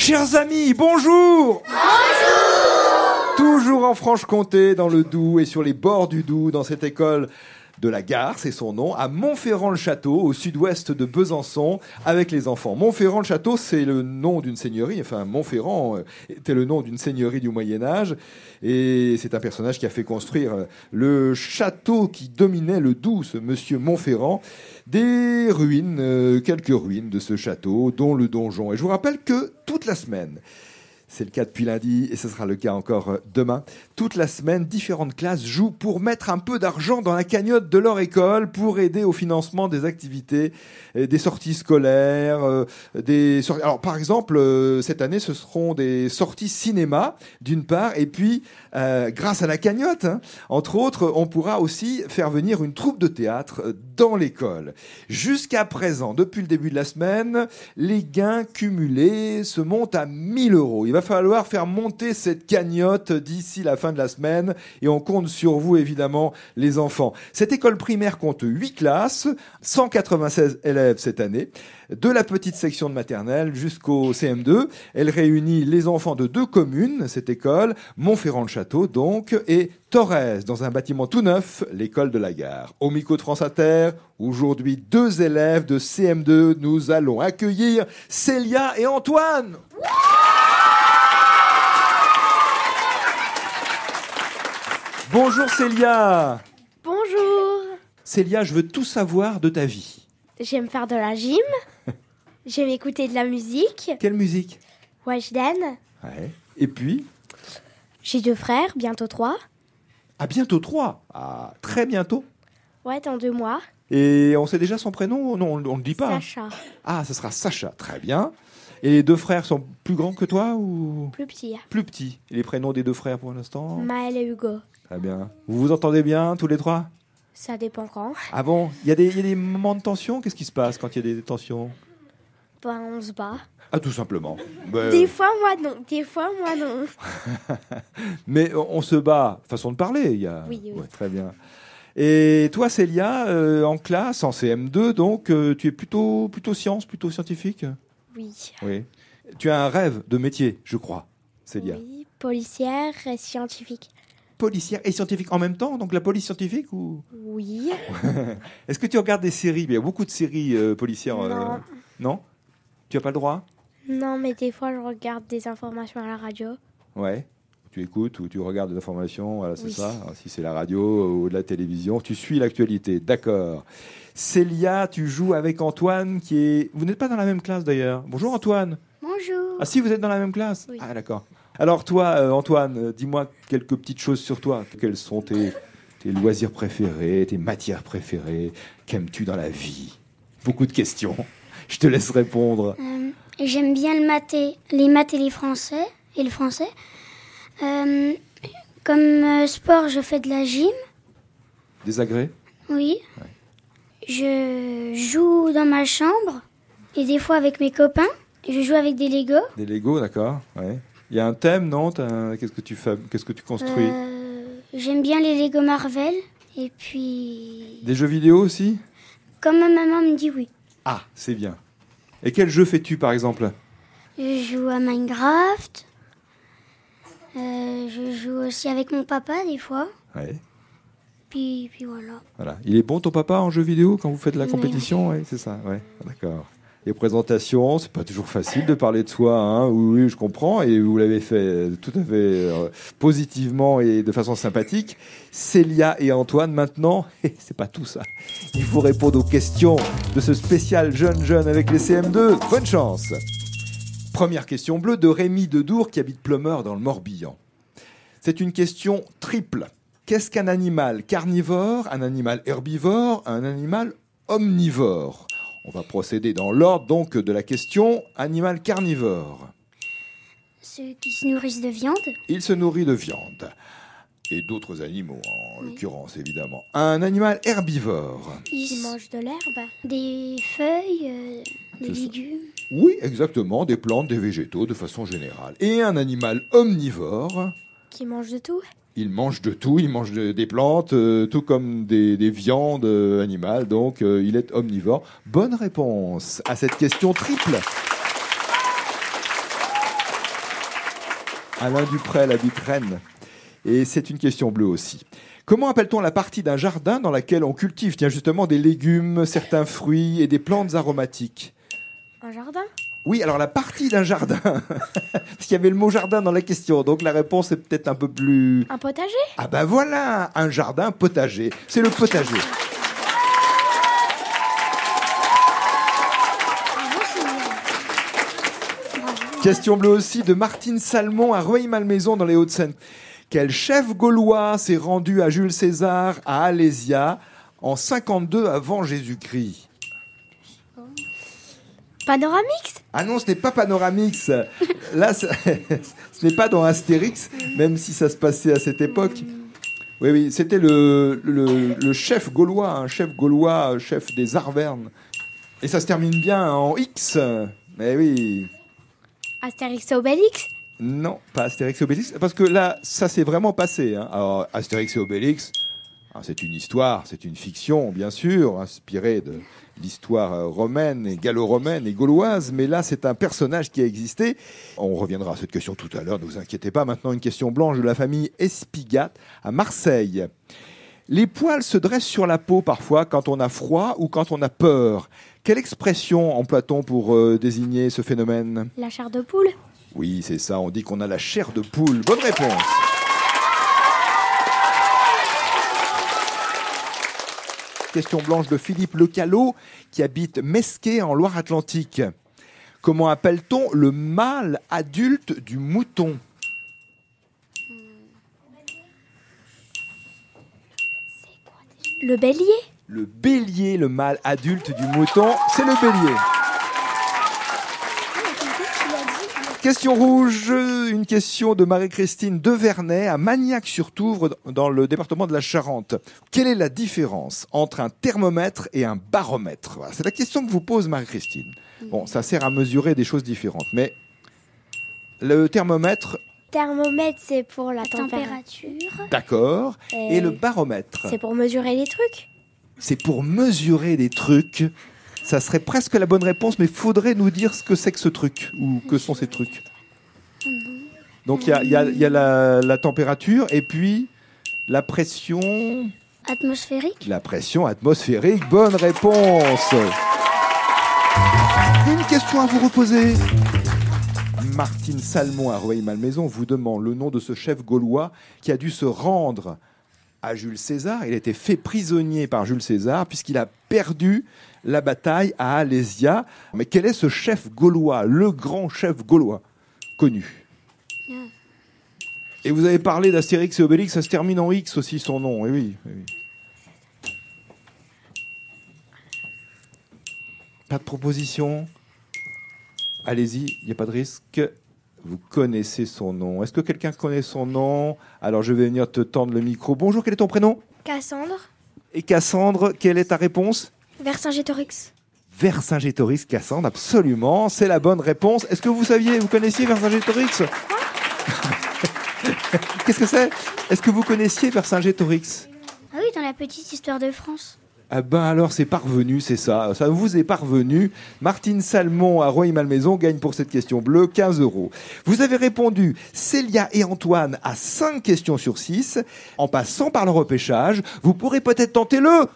Chers amis, bonjour. Bonjour. Toujours en Franche-Comté, dans le Doubs et sur les bords du Doubs, dans cette école de la gare, c'est son nom, à Montferrand-le-Château, au sud-ouest de Besançon, avec les enfants. Montferrand-le-Château, c'est le nom d'une seigneurie, enfin Montferrand euh, était le nom d'une seigneurie du Moyen Âge, et c'est un personnage qui a fait construire euh, le château qui dominait le Doubs, ce monsieur Montferrand, des ruines, euh, quelques ruines de ce château, dont le donjon. Et je vous rappelle que toute la semaine, c'est le cas depuis lundi et ce sera le cas encore euh, demain. Toute la semaine, différentes classes jouent pour mettre un peu d'argent dans la cagnotte de leur école pour aider au financement des activités, euh, des sorties scolaires, euh, des Alors par exemple, cette année, ce seront des sorties cinéma d'une part et puis grâce à la cagnotte, hein, entre autres, on pourra aussi faire venir une troupe de théâtre dans l'école. Jusqu'à présent, depuis le début de la semaine, les gains cumulés se montent à 1000 euros. Falloir faire monter cette cagnotte d'ici la fin de la semaine et on compte sur vous évidemment les enfants. Cette école primaire compte 8 classes, 196 élèves cette année, de la petite section de maternelle jusqu'au CM2. Elle réunit les enfants de deux communes, cette école, Montferrand-le-Château donc, et Torres, dans un bâtiment tout neuf, l'école de la gare. Au micro de France Inter, aujourd'hui deux élèves de CM2, nous allons accueillir Célia et Antoine. Bonjour Célia. Bonjour. Célia, je veux tout savoir de ta vie. J'aime faire de la gym. J'aime écouter de la musique. Quelle musique? Weshden. Ouais. Et puis? J'ai deux frères, bientôt trois. Ah, bientôt trois? Ah, très bientôt Ouais, dans deux mois. Et on sait déjà son prénom? Non, on ne le dit pas. Sacha. Ah, ce sera Sacha, très bien. Et les deux frères sont plus grands que toi ou? Plus petits. Plus petits. Et les prénoms des deux frères pour l'instant? Maël et Hugo. Très bien. Vous vous entendez bien tous les trois? Ça dépend quand. Ah bon? Il y, a des- il y a des moments de tension? Qu'est-ce qui se passe quand il y a des tensions? Ben, on se bat. Ah, tout simplement. Ben, Des fois, moi non. Des fois, moi non. Mais on on se bat, façon de parler. Il y a... Oui, oui. Ouais, très bien. Et toi, Célia, euh, en classe, en CM2, donc, euh, tu es plutôt, plutôt science, plutôt scientifique? Oui. Oui. Tu as un rêve de métier, je crois, Célia. Oui. Policière et scientifique. Policière et scientifique en même temps, donc la police scientifique ou Oui. Est-ce que tu regardes des séries? Il y a beaucoup de séries euh, policières. euh, Non. non? Tu as pas le droit? Non, mais des fois, je regarde des informations à la radio. Ouais. Tu écoutes ou tu regardes des informations, voilà, c'est Oui. ça. Alors, si c'est la radio ou de la télévision, tu suis l'actualité. D'accord. Célia, tu joues avec Antoine qui est. Vous n'êtes pas dans la même classe d'ailleurs. Bonjour Antoine. Bonjour. Ah si, vous êtes dans la même classe? Oui. Ah d'accord. Alors toi, euh, Antoine, euh, dis-moi quelques petites choses sur toi. Quels sont tes, tes loisirs préférés, tes matières préférées? Qu'aimes-tu dans la vie? Beaucoup de questions. Je te laisse répondre. Euh, J'aime bien le maths et- les maths et les français et le français. Euh, comme sport, je fais de la gym. Des agrès? Oui. Je joue dans ma chambre et des fois avec mes copains. Je joue avec des Lego. Des Lego, d'accord. Ouais. Il y a un thème, non Qu'est-ce que tu fais Qu'est-ce que tu construis Euh, J'aime bien les Lego Marvel. Et puis, Des jeux vidéo aussi? Comme ma maman me dit oui. Ah, c'est bien. Et quel jeu fais-tu par exemple? Je joue à Minecraft. Euh, je joue aussi avec mon papa des fois. Ouais. Puis, puis voilà. Voilà. Il est bon ton papa en jeu vidéo quand vous faites de la Oui. compétition? Ouais, c'est ça. Ouais, d'accord. Les présentations, c'est pas toujours facile de parler de soi. Hein. Oui, je comprends. Et vous l'avez fait tout à fait euh, positivement et de façon sympathique. Célia et Antoine, maintenant, c'est pas tout ça. Il faut répondre aux questions de ce spécial jeune jeune avec les CM2. Bonne chance. Première question bleue de Rémi Dedour qui habite Plumeur dans le Morbihan. C'est une question triple. Qu'est-ce qu'un animal carnivore, un animal herbivore, un animal omnivore? On va procéder dans l'ordre donc de la question animal carnivore. Ceux qui se nourrissent de viande. Il se nourrit de viande et d'autres animaux en l'occurrence évidemment. Un animal herbivore. Ils mangent de l'herbe. des feuilles, euh, des ça. légumes. Oui, exactement, des plantes, des végétaux de façon générale. Et un animal omnivore. Qui mangent de tout. Il mange de tout, il mange de- des plantes, euh, tout comme des, des viandes euh, animales, donc euh, il est omnivore. Bonne réponse à cette question triple. Alain Duprel habite Rennes. Et c'est une question bleue aussi. Comment appelle-t-on la partie d'un jardin dans laquelle on cultive tiens, justement des légumes, certains fruits et des plantes aromatiques? Un jardin? Oui, alors la partie d'un jardin. Parce qu'il y avait le mot jardin dans la question, donc la réponse est peut-être un peu plus... Un potager? Ah ben voilà, un jardin potager. C'est le potager. Question bleue aussi de Martine Salmon à Rueil-Malmaison dans les Hauts-de-Seine. Quel chef gaulois s'est rendu à Jules César à Alésia en 52 avant Jésus-Christ? Panoramix Ah non, ce n'est pas Panoramix. Là, ce n'est pas dans Astérix, même si ça se passait à cette époque. Oui, oui, c'était le, le- le chef gaulois, un chef gaulois, chef des Arvernes. Et ça se termine bien en X. Mais oui. Astérix et Obélix? Non, pas Astérix et Obélix, parce que là, ça s'est vraiment passé. hein. Alors, Astérix et Obélix, c'est une histoire, c'est une fiction, bien sûr, inspirée de l'histoire euh, romaine et gallo-romaine et gauloise, mais là, c'est un personnage qui a existé. On reviendra à cette question tout à l'heure, ne vous inquiétez pas. Maintenant, une question blanche de la famille Espigat à Marseille. Les poils se dressent sur la peau parfois quand on a froid ou quand on a peur. Quelle expression emploie-t-on pour euh, désigner ce phénomène? La chair de poule oui, c'est ça, on dit qu'on a la chair de poule. Bonne réponse. Question blanche de Philippe Lecalot, qui habite Mesquet en Loire-Atlantique. Comment appelle-t-on le mâle adulte du mouton? Le bélier? Le bélier, le mâle adulte du mouton, c'est le bélier. Question rouge, une question de Marie-Christine Devernay à Magnac-sur-Touvre dans le département de la Charente. Quelle est la différence entre un thermomètre et un baromètre? Voilà, C'est la question que vous pose Marie-Christine. Bon, ça sert à mesurer des choses différentes, mais le thermomètre, Thermomètre, c'est pour la température. Température. d'accord, Et et le baromètre, C'est pour mesurer les trucs. c'est pour mesurer des trucs. Ça serait presque la bonne réponse, mais faudrait nous dire ce que c'est que ce truc, ou que sont ces trucs. Donc il y a, il y a- il y a la, la température et puis la pression, Atmosphérique. la pression atmosphérique. Bonne réponse. Une question à vous reposer. Martine Salmon à Rueil-Malmaison vous demande le nom de ce chef gaulois qui a dû se rendre à Jules César. Il a été fait prisonnier par Jules César puisqu'il a perdu la bataille à Alésia. Mais quel est ce chef gaulois, le grand chef gaulois connu? Et vous avez parlé d'Astérix et Obélix, ça se termine en X aussi son nom. Eh oui, eh oui. Pas de proposition? Allez-y, il n'y a pas de risque. Vous connaissez son nom. Est-ce que quelqu'un connaît son nom? Alors je vais venir te tendre le micro. Bonjour, quel est ton prénom? Cassandre Et Cassandre, quelle est ta réponse? Vercingétorix. Vercingétorix, Cassandre, absolument, c'est la bonne réponse. Est-ce que vous saviez, vous connaissiez Vercingétorix Qu'est-ce que c'est? Est-ce que vous connaissiez Vercingétorix? Ah oui, dans la petite histoire de France. Ah ben alors c'est parvenu, c'est ça. Ça vous est parvenu. Martine Salmon à Roy-Malmaison gagne pour cette question bleue 15 euros. Vous avez répondu Célia et Antoine à 5 questions sur 6. En passant par le repêchage, vous pourrez peut-être tenter le...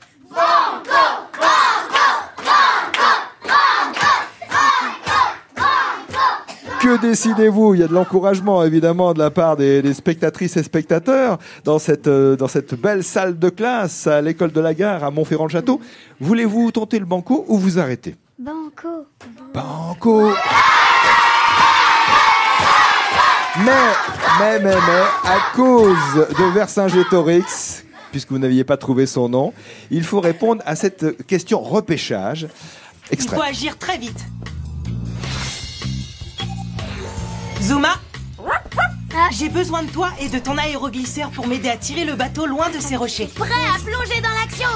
Que décidez-vous? Il y a de l'encouragement évidemment de la part des, des spectatrices et spectateurs dans cette, euh, dans cette belle salle de classe à l'école de la gare à Montferrand-le-Château. Voulez-vous tenter le banco ou vous arrêter? Banco. Banco Mais, mais, mais, mais, à cause de Vercingétorix, puisque vous n'aviez pas trouvé son nom, il faut répondre à cette question repêchage. Il faut agir très vite. Zuma J'ai besoin de toi et de ton aéroglisseur pour m'aider à tirer le bateau loin de ces rochers. Prêt à plonger dans l'action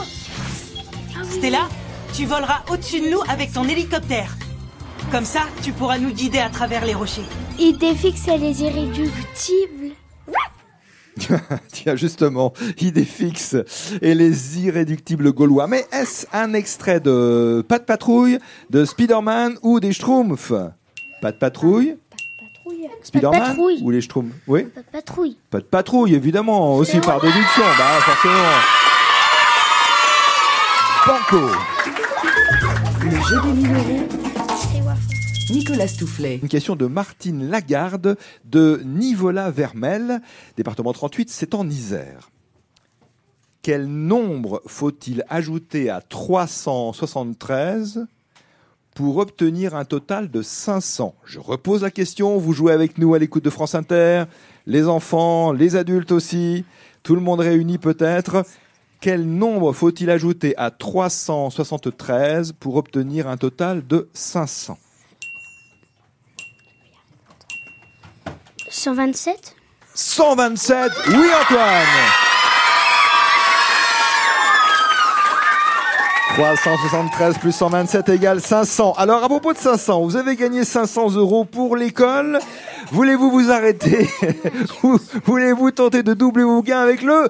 Stella, tu voleras au-dessus de nous avec ton hélicoptère. Comme ça, tu pourras nous guider à travers les rochers. Idée fixe et les irréductibles. Tiens, justement, idée fixe et les irréductibles gaulois. Mais est-ce un extrait de Pas de patrouille, de Spider-Man ou des Schtroumpfs? Pas de patrouille, Patrouille. Spider-Man patrouille. ou les Schtroumpfs? Oui Pas de patrouille. Pas de patrouille, évidemment, aussi par déduction, bah forcément. Banco Le jeu des 1000 euros. Nicolas Toufflet. Une question de Martine Lagarde de Nivola-Vermel, département 38, c'est en Isère. Quel nombre faut-il ajouter à 373 pour obtenir un total de 500 Je repose la question, vous jouez avec nous à l'écoute de France Inter, les enfants, les adultes aussi, tout le monde réuni peut-être. Quel nombre faut-il ajouter à 373 pour obtenir un total de 500 127 127, oui Antoine 373 plus 127 égale 500. Alors à propos de 500, vous avez gagné 500 euros pour l'école. Voulez-vous vous arrêter? Ou Voulez-vous tenter de doubler vos gains avec le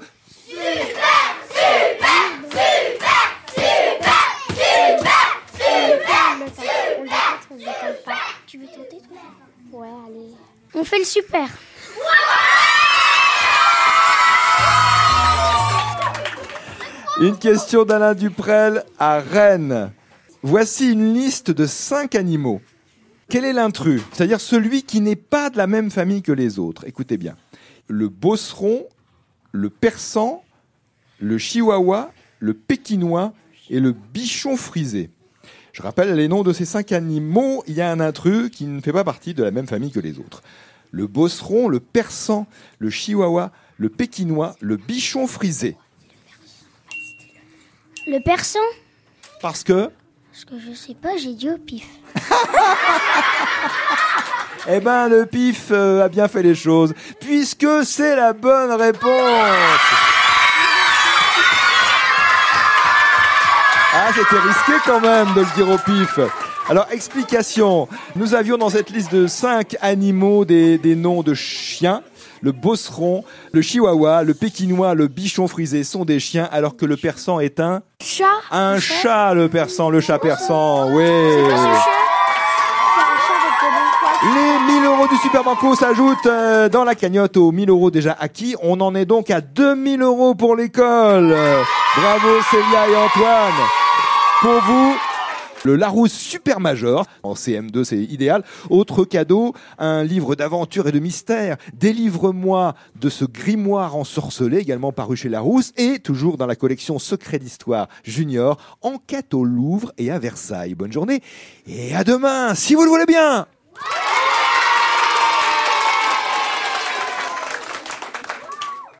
Ouais, allez. On fait le super. Une question d'Alain Duprel à Rennes. Voici une liste de cinq animaux. Quel est l'intrus? C'est-à-dire celui qui n'est pas de la même famille que les autres. Écoutez bien. Le bosseron, le persan, le chihuahua, le pékinois et le bichon frisé. Je rappelle les noms de ces cinq animaux. Il y a un intrus qui ne fait pas partie de la même famille que les autres. Le bosseron, le persan, le chihuahua, le pékinois, le bichon frisé. Le persan Parce que? Parce que je sais pas, j'ai dit au pif. Eh ben, le pif euh, a bien fait les choses, puisque c'est la bonne réponse. Ah, c'était risqué quand même de le dire au pif. Alors, explication. Nous avions dans cette liste de cinq animaux des, des noms de chiens. Le bosseron, le chihuahua, le pékinois, le bichon frisé sont des chiens, alors que le persan est un... Chat Un chat, le persan, le chat persan, oui. Les 1000 euros du Super Banco s'ajoutent euh, dans la cagnotte aux 1000 euros déjà acquis. On en est donc à 2000 euros pour l'école. Bravo Célia et Antoine. Pour vous, le Larousse Super Major. En CM2, c'est idéal. Autre cadeau, un livre d'aventure et de mystère. Délivre-moi de ce grimoire ensorcelé, également paru chez Larousse. Et toujours dans la collection Secret d'Histoire Junior, Enquête au Louvre et à Versailles. Bonne journée et à demain, si vous le voulez bien.